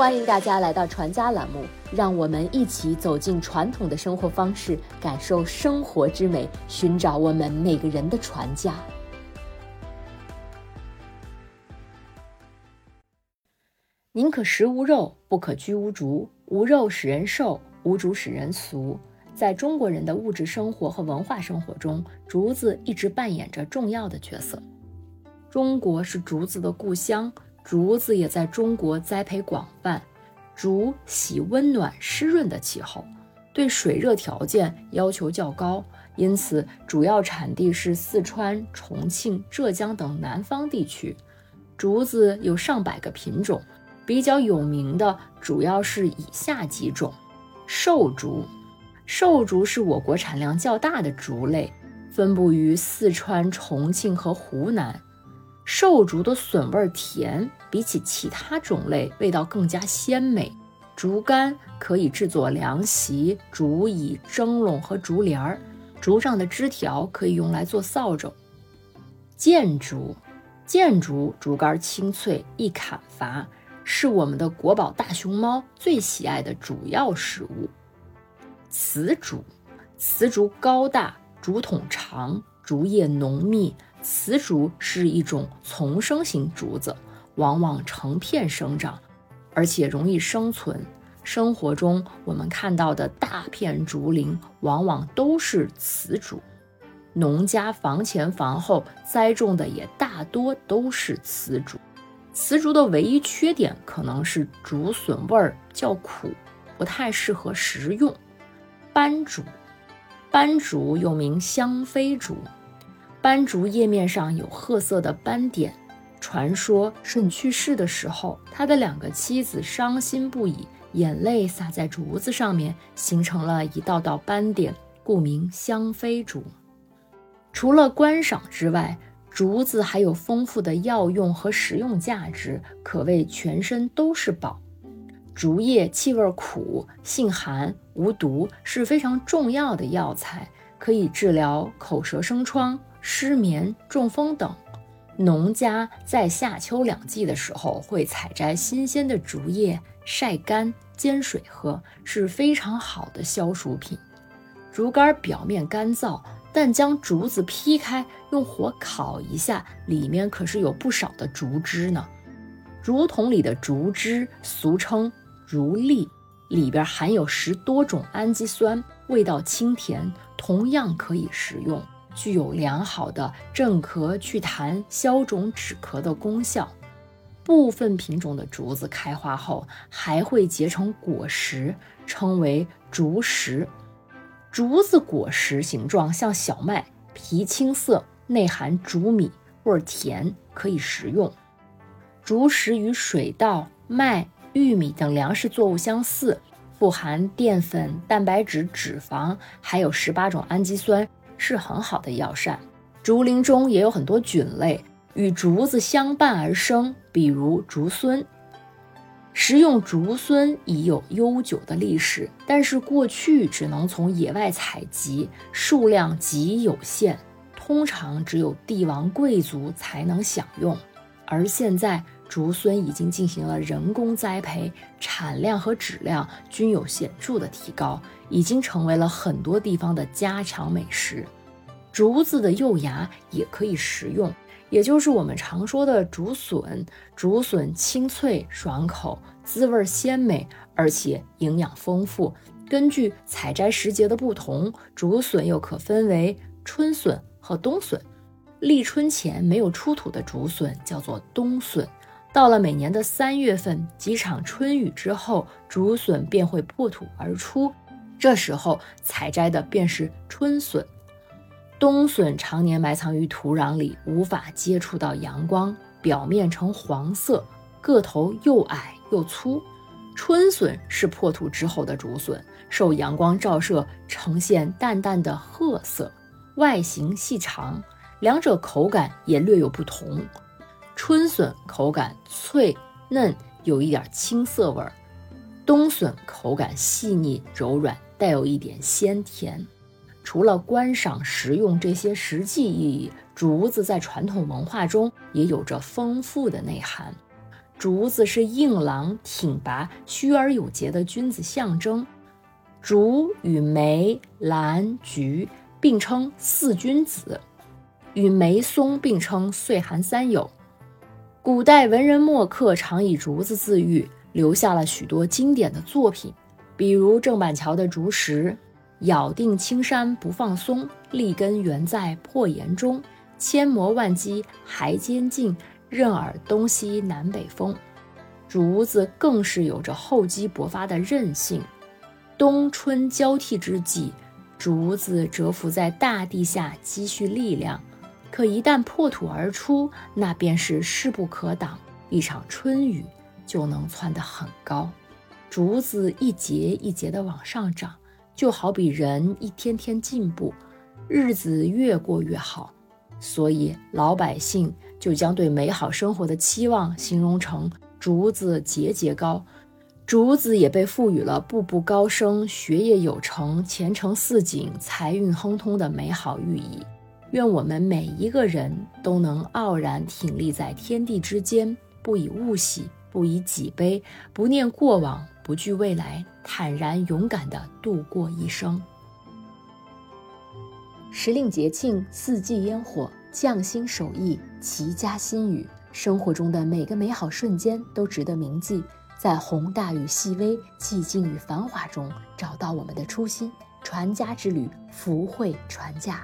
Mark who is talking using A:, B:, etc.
A: 欢迎大家来到传家栏目，让我们一起走进传统的生活方式，感受生活之美，寻找我们每个人的传家。宁可食无肉，不可居无竹。无肉使人瘦，无竹使人俗。在中国人的物质生活和文化生活中，竹子一直扮演着重要的角色。中国是竹子的故乡，竹子也在中国栽培广泛。竹喜温暖湿润的气候，对水热条件要求较高，因此主要产地是四川、重庆、浙江等南方地区。竹子有上百个品种。比较有名的主要是以下几种：寿竹，寿竹是我国产量较大的竹类，分布于四川、重庆和湖南。寿竹的笋味甜，比起其他种类，味道更加鲜美。竹竿可以制作凉席、竹椅、蒸笼和竹帘儿，竹上的枝条可以用来做扫帚。箭竹，箭竹竹竿清脆，易砍伐。是我们的国宝大熊猫最喜爱的主要食物。雌竹，雌竹高大，竹筒长，竹叶浓密。雌竹是一种丛生型竹子，往往成片生长，而且容易生存。生活中我们看到的大片竹林，往往都是雌竹。农家房前房后栽种的也大多都是雌竹。雌竹的唯一缺点可能是竹笋味儿较苦，不太适合食用。斑竹，斑竹又名香妃竹，斑竹叶面上有褐色的斑点。传说舜去世的时候，他的两个妻子伤心不已，眼泪洒在竹子上面，形成了一道道斑点，故名香妃竹。除了观赏之外，竹子还有丰富的药用和食用价值，可谓全身都是宝。竹叶气味苦，性寒，无毒，是非常重要的药材，可以治疗口舌生疮、失眠、中风等。农家在夏秋两季的时候会采摘新鲜的竹叶，晒干煎水喝，是非常好的消暑品。竹竿表面干燥。但将竹子劈开，用火烤一下，里面可是有不少的竹汁呢。竹筒里的竹汁俗称竹粒，里边含有十多种氨基酸，味道清甜，同样可以食用，具有良好的镇咳祛痰、消肿止咳的功效。部分品种的竹子开花后还会结成果实，称为竹实。竹子果实形状像小麦，皮青色，内含竹米，味甜，可以食用。竹实与水稻、麦、玉米等粮食作物相似，富含淀粉、蛋白质、脂肪，还有十八种氨基酸，是很好的药膳。竹林中也有很多菌类与竹子相伴而生，比如竹荪。食用竹荪已有悠久的历史，但是过去只能从野外采集，数量极有限，通常只有帝王贵族才能享用。而现在，竹荪已经进行了人工栽培，产量和质量均有显著的提高，已经成为了很多地方的家常美食。竹子的幼芽也可以食用。也就是我们常说的竹笋，竹笋清脆爽口，滋味鲜美，而且营养丰富。根据采摘时节的不同，竹笋又可分为春笋和冬笋。立春前没有出土的竹笋叫做冬笋，到了每年的三月份，几场春雨之后，竹笋便会破土而出，这时候采摘的便是春笋。冬笋常年埋藏于土壤里，无法接触到阳光，表面呈黄色，个头又矮又粗。春笋是破土之后的竹笋，受阳光照射，呈现淡淡的褐色，外形细长，两者口感也略有不同。春笋口感脆嫩，有一点青涩味儿；冬笋口感细腻柔软，带有一点鲜甜。除了观赏、食用这些实际意义，竹子在传统文化中也有着丰富的内涵。竹子是硬朗挺拔、虚而有节的君子象征。竹与梅、兰、菊并称四君子，与梅松并称岁寒三友。古代文人墨客常以竹子自喻，留下了许多经典的作品，比如郑板桥的竹石。咬定青山不放松，立根原在破岩中。千磨万击还坚劲，任尔东西南北风。竹子更是有着厚积薄发的韧性。冬春交替之际，竹子蛰伏在大地下积蓄力量，可一旦破土而出，那便是势不可挡，一场春雨就能窜得很高。竹子一节一节地往上长。就好比人一天天进步，日子越过越好，所以老百姓就将对美好生活的期望形容成竹子节节高，竹子也被赋予了步步高升、学业有成、前程似锦、财运亨通的美好寓意。愿我们每一个人都能傲然挺立在天地之间，不以物喜，不以己悲，不念过往。不惧未来，坦然勇敢地度过一生。时令节庆，四季烟火，匠心手艺，齐家心语，生活中的每个美好瞬间都值得铭记。在宏大与细微、寂静与繁华中，找到我们的初心。传家之旅，福慧传家。